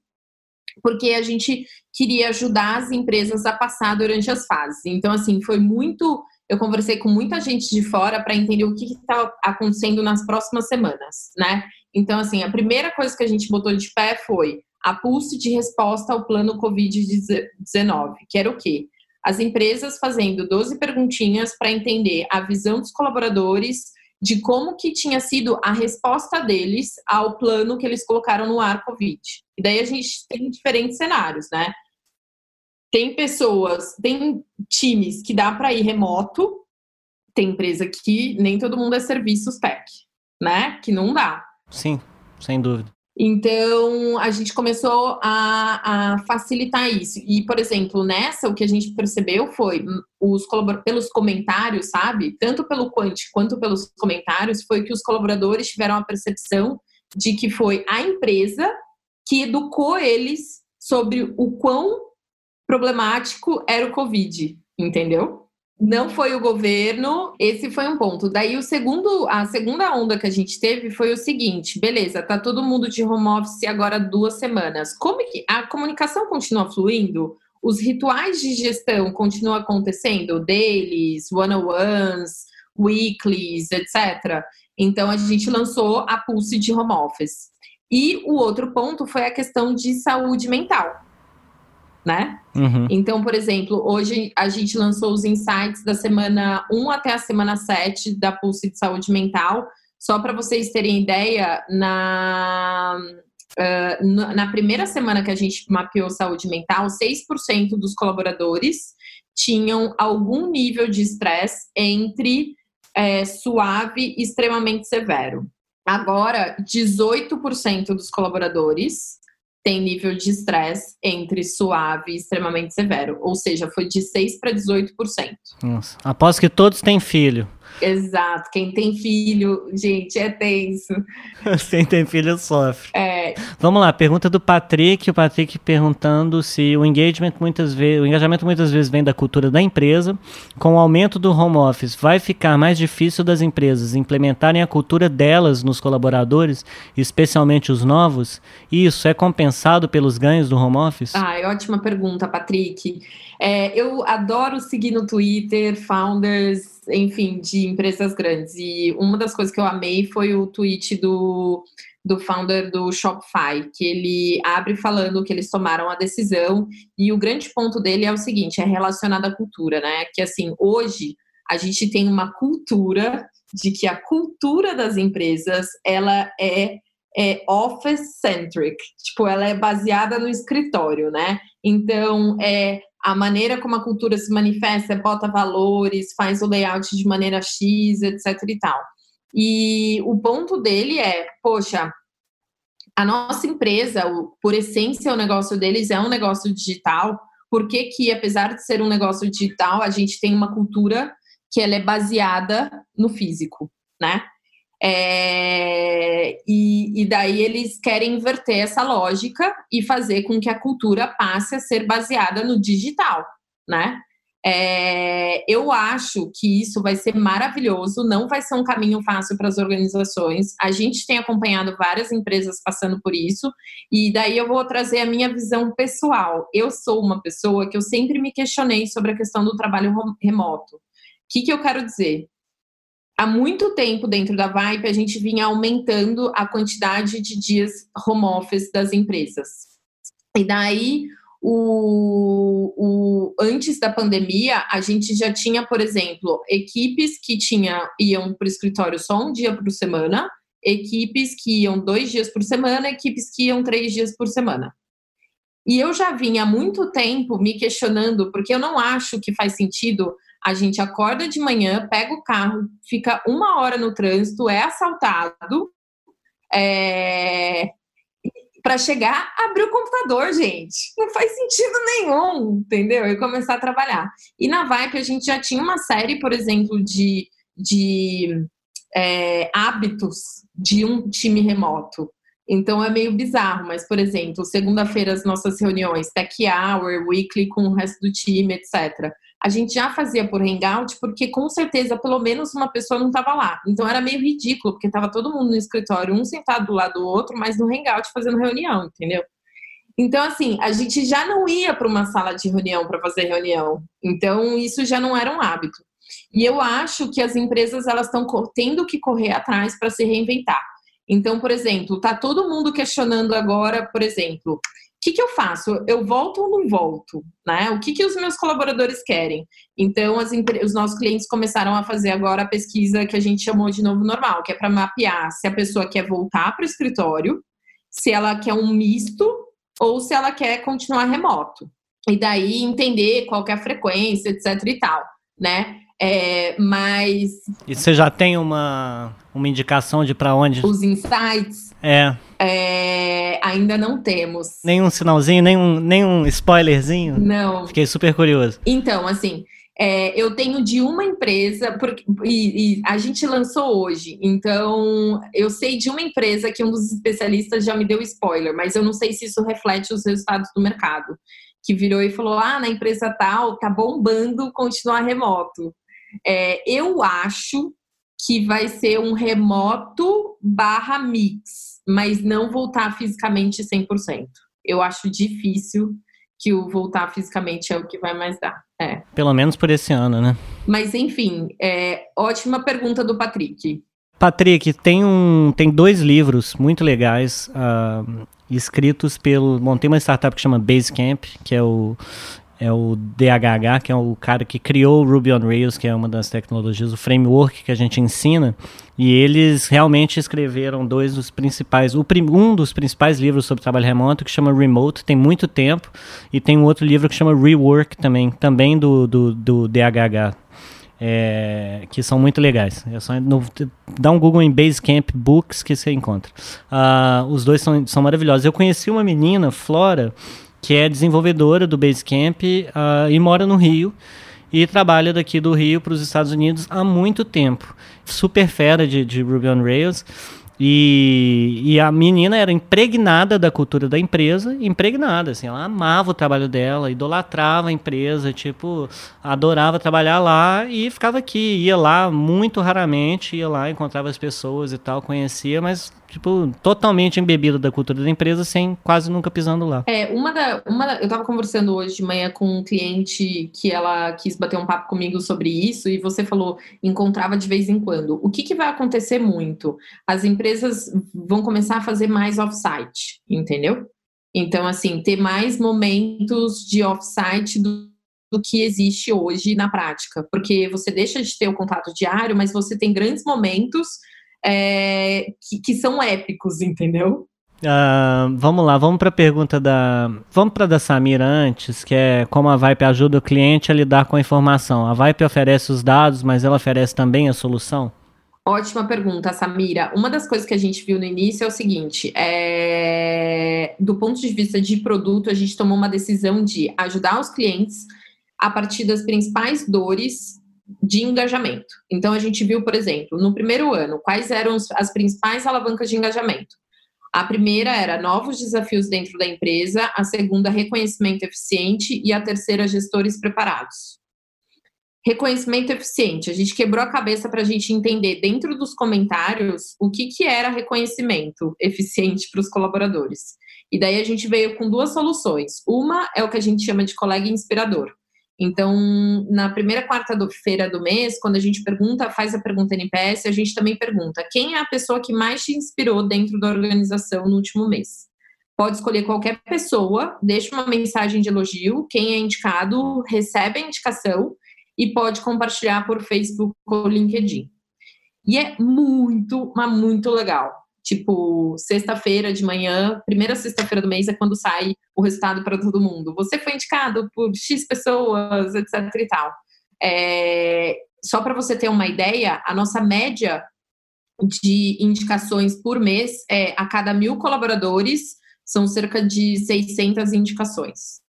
porque a gente queria ajudar as empresas a passar durante as fases. Então, assim, foi muito. Eu conversei com muita gente de fora para entender o que está acontecendo nas próximas semanas, né? Então, assim, a primeira coisa que a gente botou de pé foi a pulse de resposta ao plano Covid-19, que era o quê? As empresas fazendo 12 perguntinhas para entender a visão dos colaboradores de como que tinha sido a resposta deles ao plano que eles colocaram no ar Covid. E daí a gente tem diferentes cenários, né? Tem pessoas, tem times que dá para ir remoto, tem empresa que nem todo mundo é serviços tech, né? Que não dá. Sim, sem dúvida. Então, a gente começou a, a, facilitar isso. E, por exemplo, nessa, o que a gente percebeu foi, os pelos comentários, sabe? Tanto pelo Quant quanto pelos comentários, foi que os colaboradores tiveram a percepção de que foi a empresa que educou eles sobre o quão problemático era o Covid, entendeu? Não foi o governo, esse foi um ponto. Daí o segundo, a segunda onda que a gente teve foi o seguinte: beleza, tá todo mundo de home office agora duas semanas. Como que a comunicação continua fluindo? Os rituais de gestão continuam acontecendo? Dailies, one-on-ones, weeklies, etc. Então a gente lançou a Pulse de home office. E o outro ponto foi a questão de saúde mental né? Uhum. Então, por exemplo, hoje a gente lançou os insights da semana 1 até a semana 7 da Pulse de Saúde Mental. Só para vocês terem ideia, na, uh, na primeira semana que a gente mapeou saúde mental, 6% dos colaboradores tinham algum nível de estresse entre é, suave e extremamente severo. Agora, 18% dos colaboradores tem nível de estresse entre suave e extremamente severo, ou seja, foi de 6 para 18%. Nossa. Aposto que todos têm filho. Exato. Quem tem filho, gente, é tenso. Quem tem filho sofre. É. Vamos lá, pergunta do Patrick. O Patrick perguntando se o engagement muitas vezes, o engajamento muitas vezes vem da cultura da empresa. Com o aumento do home office, vai ficar mais difícil das empresas implementarem a cultura delas nos colaboradores, especialmente os novos? E isso é compensado pelos ganhos do home office? Ah, ótima pergunta, Patrick. É, eu adoro seguir no Twitter founders enfim, de empresas grandes. E uma das coisas que eu amei foi o tweet do, do founder do Shopify, que ele abre falando que eles tomaram a decisão. E o grande ponto dele é o seguinte: é relacionado à cultura, né? Que assim, hoje a gente tem uma cultura de que a cultura das empresas ela é, é office centric, tipo, ela é baseada no escritório, né? Então, é a maneira como a cultura se manifesta, bota valores, faz o layout de maneira X, etc e tal. E o ponto dele é, poxa, a nossa empresa, por essência, o negócio deles é um negócio digital. Por que que, apesar de ser um negócio digital, a gente tem uma cultura que ela é baseada no físico, né? É, e, e, daí eles querem inverter essa lógica e fazer com que a cultura passe a ser baseada no digital, né? É, eu acho que isso vai ser maravilhoso, não vai ser um caminho fácil para as organizações. A gente tem acompanhado várias empresas passando por isso, e daí eu vou trazer a minha visão pessoal. Eu sou uma pessoa que eu sempre me questionei sobre a questão do trabalho remoto. O que, que eu quero dizer? Há muito tempo dentro da Vibe a gente vinha aumentando a quantidade de dias home office das empresas. E daí, o, o, antes da pandemia, a gente já tinha, por exemplo, equipes que tinha, iam para o escritório só um dia por semana, equipes que iam dois dias por semana, equipes que iam três dias por semana. E eu já vinha há muito tempo me questionando, porque eu não acho que faz sentido a gente acorda de manhã, pega o carro, fica uma hora no trânsito, é assaltado, é... para chegar, abrir o computador, gente. Não faz sentido nenhum, entendeu? E começar a trabalhar. E na Vipe a gente já tinha uma série, por exemplo, de, de é, hábitos de um time remoto. Então é meio bizarro, mas, por exemplo, segunda-feira as nossas reuniões, tech hour, weekly com o resto do time, etc. A gente já fazia por hangout, porque com certeza pelo menos uma pessoa não estava lá. Então era meio ridículo, porque estava todo mundo no escritório, um sentado do lado do outro, mas no hangout fazendo reunião, entendeu? Então, assim, a gente já não ia para uma sala de reunião para fazer reunião. Então, isso já não era um hábito. E eu acho que as empresas elas estão tendo que correr atrás para se reinventar. Então, por exemplo, tá todo mundo questionando agora, por exemplo, o que, que eu faço? Eu volto ou não volto? Né? O que, que os meus colaboradores querem? Então, as, os nossos clientes começaram a fazer agora a pesquisa que a gente chamou de novo normal, que é para mapear se a pessoa quer voltar para o escritório, se ela quer um misto ou se ela quer continuar remoto. E daí entender qual é a frequência, etc e tal, né? É, mas. E você já tem uma, uma indicação de para onde? Os insights? É. é. Ainda não temos. Nenhum sinalzinho, nenhum, nenhum spoilerzinho? Não. Fiquei super curioso. Então, assim, é, eu tenho de uma empresa, porque, e, e, a gente lançou hoje, então eu sei de uma empresa que um dos especialistas já me deu spoiler, mas eu não sei se isso reflete os resultados do mercado. Que virou e falou: ah, na empresa tal, tá bombando continuar remoto. É, eu acho que vai ser um remoto barra mix, mas não voltar fisicamente 100%. Eu acho difícil que o voltar fisicamente é o que vai mais dar. É. Pelo menos por esse ano, né? Mas enfim, é, ótima pergunta do Patrick. Patrick, tem, um, tem dois livros muito legais uh, escritos pelo. Bom, tem uma startup que chama Basecamp, que é o é o DHH, que é o cara que criou o Ruby on Rails, que é uma das tecnologias, o framework que a gente ensina. E eles realmente escreveram dois dos principais, um dos principais livros sobre trabalho remoto, que chama Remote, tem muito tempo, e tem um outro livro que chama Rework também, também do, do, do DHH. É, que são muito legais. É só no, dá um Google em Basecamp Books que você encontra. Uh, os dois são, são maravilhosos. Eu conheci uma menina, Flora, que é desenvolvedora do Basecamp uh, e mora no Rio e trabalha daqui do Rio para os Estados Unidos há muito tempo. Super fera de, de Ruby on Rails. E, e, a menina era impregnada da cultura da empresa, impregnada, assim, ela amava o trabalho dela, idolatrava a empresa, tipo, adorava trabalhar lá e ficava aqui, ia lá muito raramente, ia lá, encontrava as pessoas e tal, conhecia, mas tipo, totalmente embebida da cultura da empresa, sem quase nunca pisando lá. É, uma da. Uma da, eu estava conversando hoje de manhã com um cliente que ela quis bater um papo comigo sobre isso, e você falou, encontrava de vez em quando. O que, que vai acontecer muito? As empresas vão começar a fazer mais off-site, entendeu? Então, assim, ter mais momentos de off-site do, do que existe hoje na prática, porque você deixa de ter o contato diário, mas você tem grandes momentos é, que, que são épicos, entendeu? Uh, vamos lá, vamos para a pergunta da. Vamos para da Samira antes, que é como a VIPE ajuda o cliente a lidar com a informação. A VIPE oferece os dados, mas ela oferece também a solução? Ótima pergunta, Samira. Uma das coisas que a gente viu no início é o seguinte: é... do ponto de vista de produto, a gente tomou uma decisão de ajudar os clientes a partir das principais dores de engajamento. Então, a gente viu, por exemplo, no primeiro ano, quais eram as principais alavancas de engajamento. A primeira era novos desafios dentro da empresa, a segunda, reconhecimento eficiente e a terceira, gestores preparados. Reconhecimento eficiente. A gente quebrou a cabeça para a gente entender dentro dos comentários o que, que era reconhecimento eficiente para os colaboradores. E daí a gente veio com duas soluções. Uma é o que a gente chama de colega inspirador. Então, na primeira quarta-feira do mês, quando a gente pergunta, faz a pergunta NPS, a gente também pergunta quem é a pessoa que mais te inspirou dentro da organização no último mês. Pode escolher qualquer pessoa, deixa uma mensagem de elogio, quem é indicado recebe a indicação e pode compartilhar por Facebook ou LinkedIn. E é muito, mas muito legal. Tipo, sexta-feira de manhã, primeira sexta-feira do mês é quando sai o resultado para todo mundo. Você foi indicado por X pessoas, etc e tal. É, só para você ter uma ideia, a nossa média de indicações por mês é a cada mil colaboradores são cerca de 600 indicações.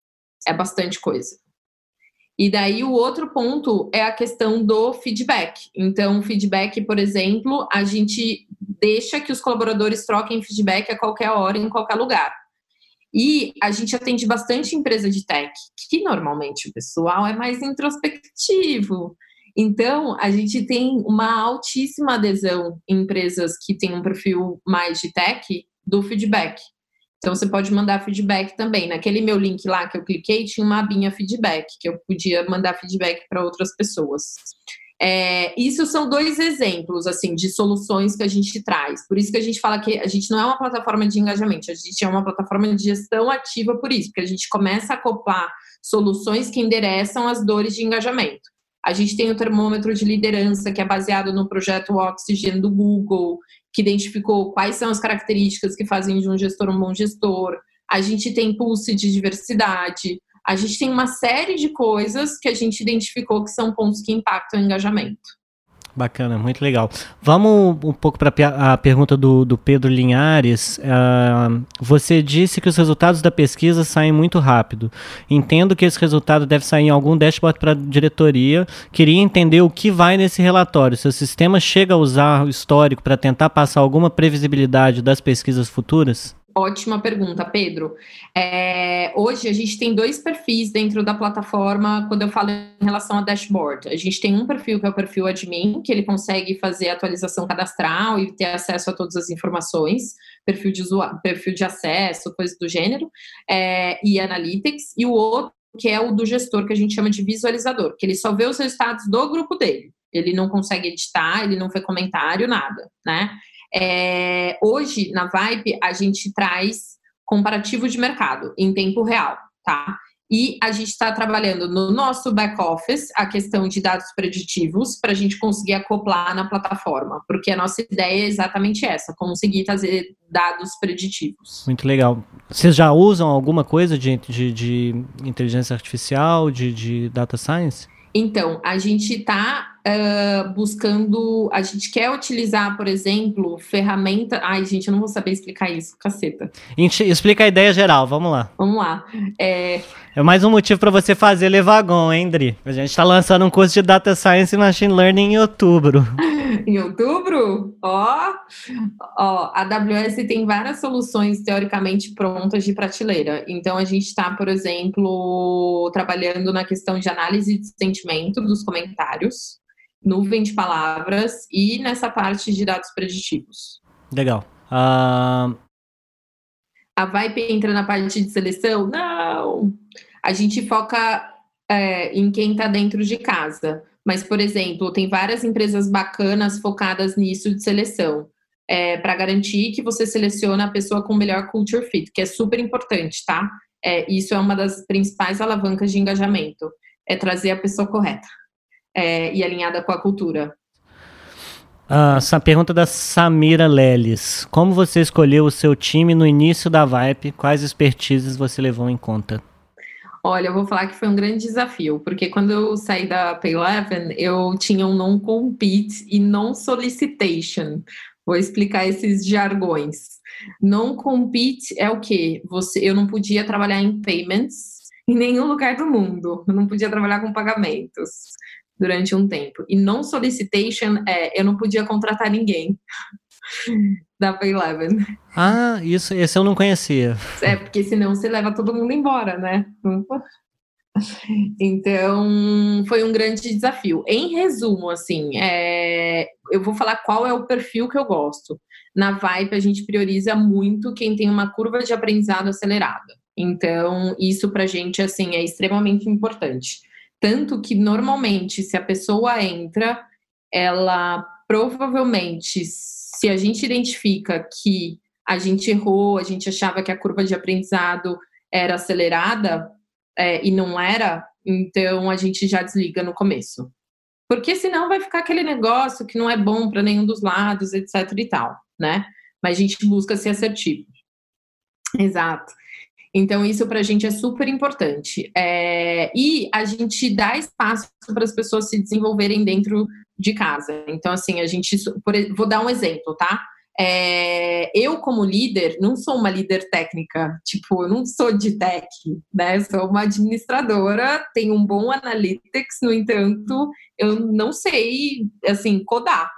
É bastante coisa. E daí o outro ponto é a questão do feedback. Então, feedback, por exemplo, a gente deixa que os colaboradores troquem feedback a qualquer hora, em qualquer lugar. E a gente atende bastante empresa de tech, que normalmente o pessoal é mais introspectivo. Então, a gente tem uma altíssima adesão em empresas que têm um perfil mais de tech do feedback. Então, você pode mandar feedback também. Naquele meu link lá que eu cliquei, tinha uma abinha feedback, que eu podia mandar feedback para outras pessoas. É, isso são dois exemplos, assim, de soluções que a gente traz. Por isso que a gente fala que a gente não é uma plataforma de engajamento, a gente é uma plataforma de gestão ativa por isso, porque a gente começa a acoplar soluções que endereçam as dores de engajamento. A gente tem o termômetro de liderança, que é baseado no projeto Oxygen do Google, que identificou quais são as características que fazem de um gestor um bom gestor. A gente tem pulse de diversidade. A gente tem uma série de coisas que a gente identificou que são pontos que impactam o engajamento. Bacana, muito legal. Vamos um pouco para a pergunta do, do Pedro Linhares. Uh, você disse que os resultados da pesquisa saem muito rápido. Entendo que esse resultado deve sair em algum dashboard para a diretoria. Queria entender o que vai nesse relatório. Se o sistema chega a usar o histórico para tentar passar alguma previsibilidade das pesquisas futuras? Ótima pergunta, Pedro. É, hoje a gente tem dois perfis dentro da plataforma quando eu falo em relação a dashboard. A gente tem um perfil que é o perfil admin, que ele consegue fazer atualização cadastral e ter acesso a todas as informações, perfil de usuário, perfil de acesso, coisas do gênero, é, e analytics, e o outro que é o do gestor, que a gente chama de visualizador, que ele só vê os resultados do grupo dele. Ele não consegue editar, ele não faz comentário, nada, né? É, hoje, na Vibe, a gente traz comparativo de mercado em tempo real, tá? E a gente está trabalhando no nosso back-office a questão de dados preditivos para a gente conseguir acoplar na plataforma, porque a nossa ideia é exatamente essa: conseguir trazer dados preditivos. Muito legal. Vocês já usam alguma coisa de, de, de inteligência artificial, de, de data science? Então, a gente está uh, buscando, a gente quer utilizar, por exemplo, ferramenta. Ai, gente, eu não vou saber explicar isso, caceta. Explica a ideia geral, vamos lá. Vamos lá. É, é mais um motivo para você fazer Levagon, hein, Dri? A gente está lançando um curso de Data Science e Machine Learning em outubro. em outubro? Ó, ó, a AWS tem várias soluções teoricamente prontas de prateleira. Então, a gente está, por exemplo, trabalhando na questão de análise de sentimento dos comentários, nuvem de palavras e nessa parte de dados preditivos. Legal. Uh... A Vibe entra na parte de seleção? Não! A gente foca é, em quem está dentro de casa. Mas, por exemplo, tem várias empresas bacanas focadas nisso de seleção. É, para garantir que você seleciona a pessoa com melhor culture fit, que é super importante, tá? É, isso é uma das principais alavancas de engajamento, é trazer a pessoa correta é, e alinhada com a cultura. Ah, essa pergunta da Samira Leles. Como você escolheu o seu time no início da Vibe? Quais expertises você levou em conta? Olha, eu vou falar que foi um grande desafio, porque quando eu saí da Payleven, eu tinha um non-compete e non-solicitation. Vou explicar esses jargões. Non-compete é o quê? Você, eu não podia trabalhar em payments em nenhum lugar do mundo. Eu não podia trabalhar com pagamentos durante um tempo. E non-solicitation é eu não podia contratar ninguém da Payleven. Ah, isso, esse eu não conhecia. É, porque senão você leva todo mundo embora, né? Então, foi um grande desafio. Em resumo, assim, é, eu vou falar qual é o perfil que eu gosto. Na Vibe, a gente prioriza muito quem tem uma curva de aprendizado acelerada. Então, isso pra gente, assim, é extremamente importante. Tanto que, normalmente, se a pessoa entra, ela provavelmente, se a gente identifica que a gente errou, a gente achava que a curva de aprendizado era acelerada é, e não era, então a gente já desliga no começo. Porque senão vai ficar aquele negócio que não é bom para nenhum dos lados, etc e tal, né? Mas a gente busca ser assertivo. Exato. Então, isso para a gente é super importante. É, e a gente dá espaço para as pessoas se desenvolverem dentro de casa. Então, assim, a gente. Por, vou dar um exemplo, tá? é, eu, como líder, não sou uma líder técnica, tipo, eu não sou de tech, né? Sou uma administradora, tenho um bom analytics, no entanto, eu não sei, assim, codar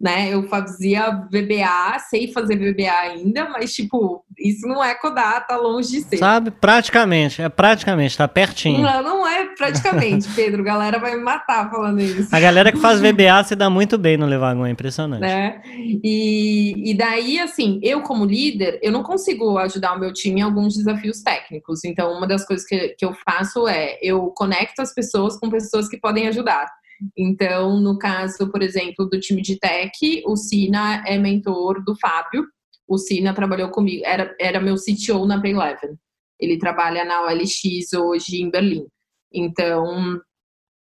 né? Eu fazia VBA, sei fazer VBA ainda, mas tipo, isso não é codar, tá longe de ser. Sabe? Praticamente, é praticamente, tá pertinho. Não, não é praticamente, Pedro. A galera vai me matar falando isso. A galera que faz VBA se dá muito bem no Levagon, é impressionante. Né? E, e daí, assim, eu como líder, eu não consigo ajudar o meu time em alguns desafios técnicos. Então, uma das coisas que, que eu faço é eu conecto as pessoas com pessoas que podem ajudar. Então, no caso, por exemplo, do time de tech, o Sina é mentor do Fábio. O Sina trabalhou comigo, era, era meu CTO na Payleven. Ele trabalha na OLX hoje em Berlim. Então,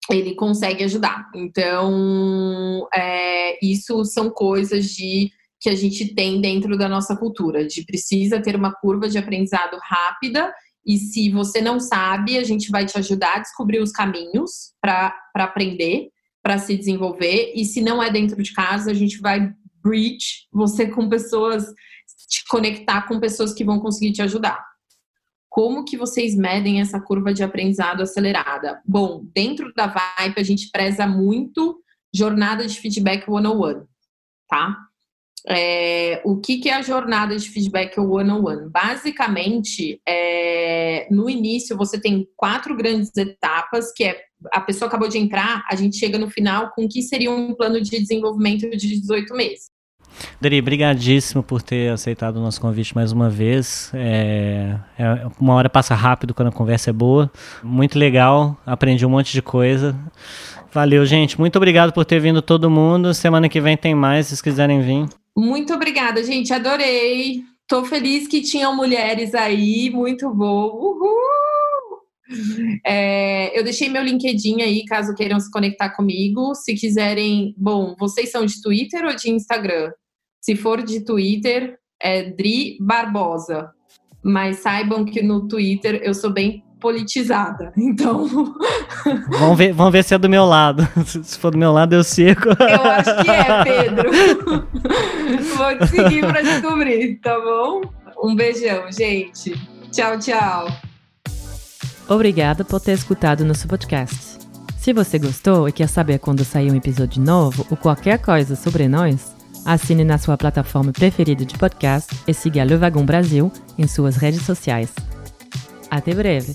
ele consegue ajudar. Então, é, isso são coisas de que a gente tem dentro da nossa cultura, de precisa ter uma curva de aprendizado rápida e se você não sabe, a gente vai te ajudar a descobrir os caminhos para aprender, para se desenvolver. E se não é dentro de casa, a gente vai bridge você com pessoas, te conectar com pessoas que vão conseguir te ajudar. Como que vocês medem essa curva de aprendizado acelerada? Bom, dentro da Vibe a gente preza muito jornada de feedback one-on-one, tá? É, o que, que, é a jornada de feedback one-on-one? -on -one? Basicamente, é, no início você tem quatro grandes etapas, que é a pessoa acabou de entrar, a gente chega no final com o que seria um plano de desenvolvimento de 18 meses. Dri, brigadíssimo por ter aceitado o nosso convite mais uma vez. É, é, uma hora passa rápido quando a conversa é boa. Muito legal, aprendi um monte de coisa. Valeu, gente. Muito obrigado por ter vindo todo mundo. Semana que vem tem mais, se quiserem vir. Muito obrigada, gente. Adorei. Tô feliz que tinham mulheres aí. Muito bom. Uhul! É, eu deixei meu LinkedIn aí, caso queiram se conectar comigo. Se quiserem, bom, vocês são de Twitter ou de Instagram? Se for de Twitter, é Dri Barbosa. Mas saibam que no Twitter eu sou bem politizada. Então. vamos, ver, vamos ver se é do meu lado. Se for do meu lado, eu seco. Eu acho que é, Pedro. Vou te seguir para descobrir, tá bom? Um beijão, gente. Tchau, tchau. Obrigada por ter escutado nosso podcast. Se você gostou e quer saber quando sair um episódio novo ou qualquer coisa sobre nós, assine na sua plataforma preferida de podcast e siga Le Wagon Brasil em suas redes sociais. Até breve!